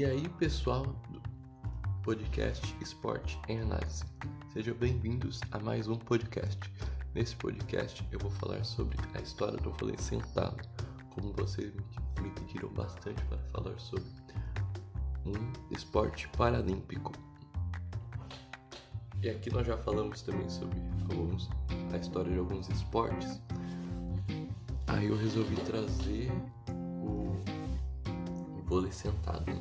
E aí, pessoal do podcast Esporte em Análise, sejam bem-vindos a mais um podcast. Nesse podcast eu vou falar sobre a história do vôlei sentado, como vocês me pediram bastante para falar sobre um esporte paralímpico. E aqui nós já falamos também sobre alguns, a história de alguns esportes. Aí eu resolvi trazer vôlei sentado. Né?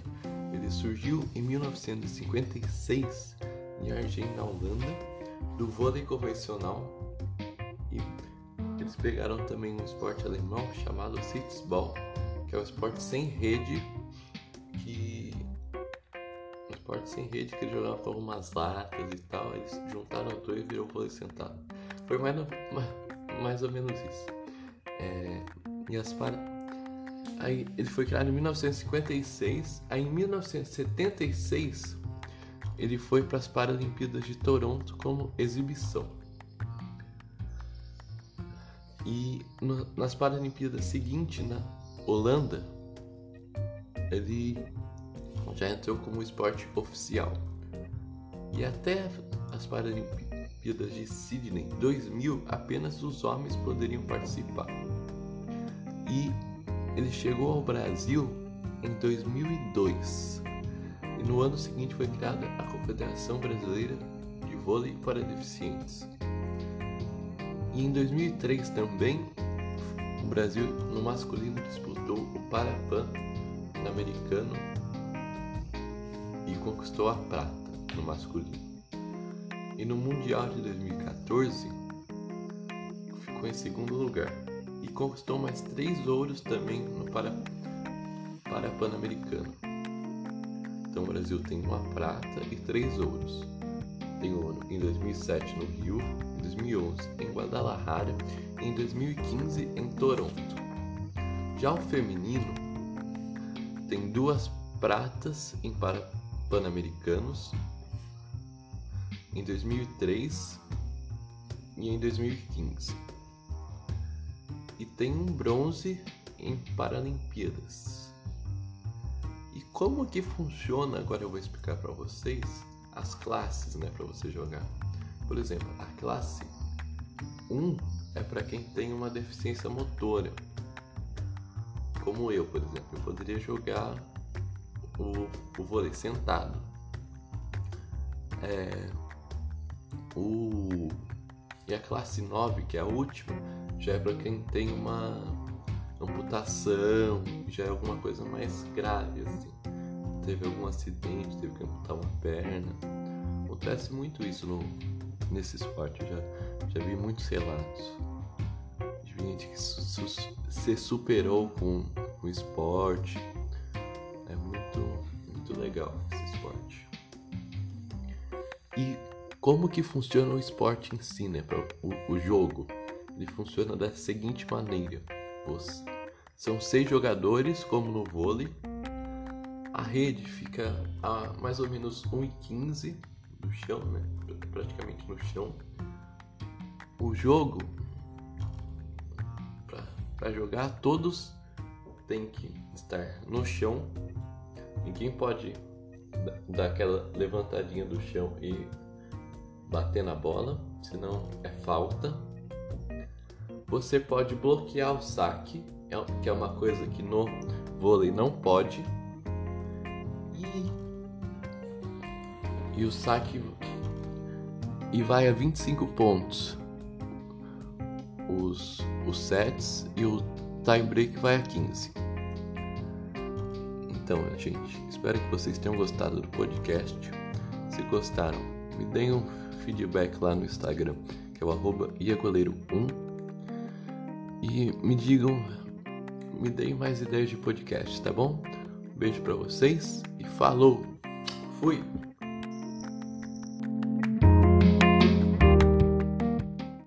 Ele surgiu em 1956 em Argem, na Holanda, do vôlei convencional. E eles pegaram também um esporte alemão chamado Sitzball, que é um esporte sem rede que um esporte sem rede que eles jogavam com algumas latas e tal. Eles juntaram os dois e virou vôlei sentado. Foi mais, mais ou menos isso. É, e as para Aí ele foi criado em 1956. Aí em 1976 ele foi para as Paralimpíadas de Toronto como exibição. E no, nas Paralimpíadas seguintes, na Holanda, ele já entrou como esporte oficial. E até as Paralimpíadas de Sydney 2000, apenas os homens poderiam participar. E ele chegou ao Brasil em 2002 e no ano seguinte foi criada a Confederação Brasileira de Vôlei para Deficientes. E em 2003 também o Brasil no masculino disputou o Parapan americano e conquistou a prata no masculino. E no Mundial de 2014 ficou em segundo lugar conquistou mais três ouros também no para, para Pan-Americano. Então o Brasil tem uma prata e três ouros. Tem ouro em 2007 no Rio, em 2011 em Guadalajara e em 2015 em Toronto. Já o feminino tem duas pratas em para Pan-Americanos em 2003 e em 2015 e tem um bronze em Paralimpíadas. E como que funciona? Agora eu vou explicar para vocês as classes, né, para você jogar. Por exemplo, a classe 1 é para quem tem uma deficiência motora. Como eu, por exemplo, eu poderia jogar o, o vôlei sentado. É, o, e a classe 9, que é a última, já é para quem tem uma amputação, já é alguma coisa mais grave, assim. Teve algum acidente, teve que amputar uma perna. Acontece muito isso no, nesse esporte, já, já vi muitos relatos de gente que su, su, se superou com o esporte. É muito, muito legal esse esporte. E como que funciona o esporte em si, né? O, o jogo ele funciona da seguinte maneira: são seis jogadores, como no vôlei. A rede fica a mais ou menos 1,15 no chão, né? praticamente no chão. O jogo, para jogar, todos têm que estar no chão. Ninguém pode dar aquela levantadinha do chão e bater na bola, senão é falta. Você pode bloquear o saque, é que é uma coisa que no vôlei não pode. E, e o saque e vai a 25 pontos. Os, os sets e o time break vai a 15. Então, gente, espero que vocês tenham gostado do podcast. Se gostaram, me deem um feedback lá no Instagram, que é o arroba iagoleiro1 e me digam, me deem mais ideias de podcast, tá bom? Beijo para vocês e falou. Fui.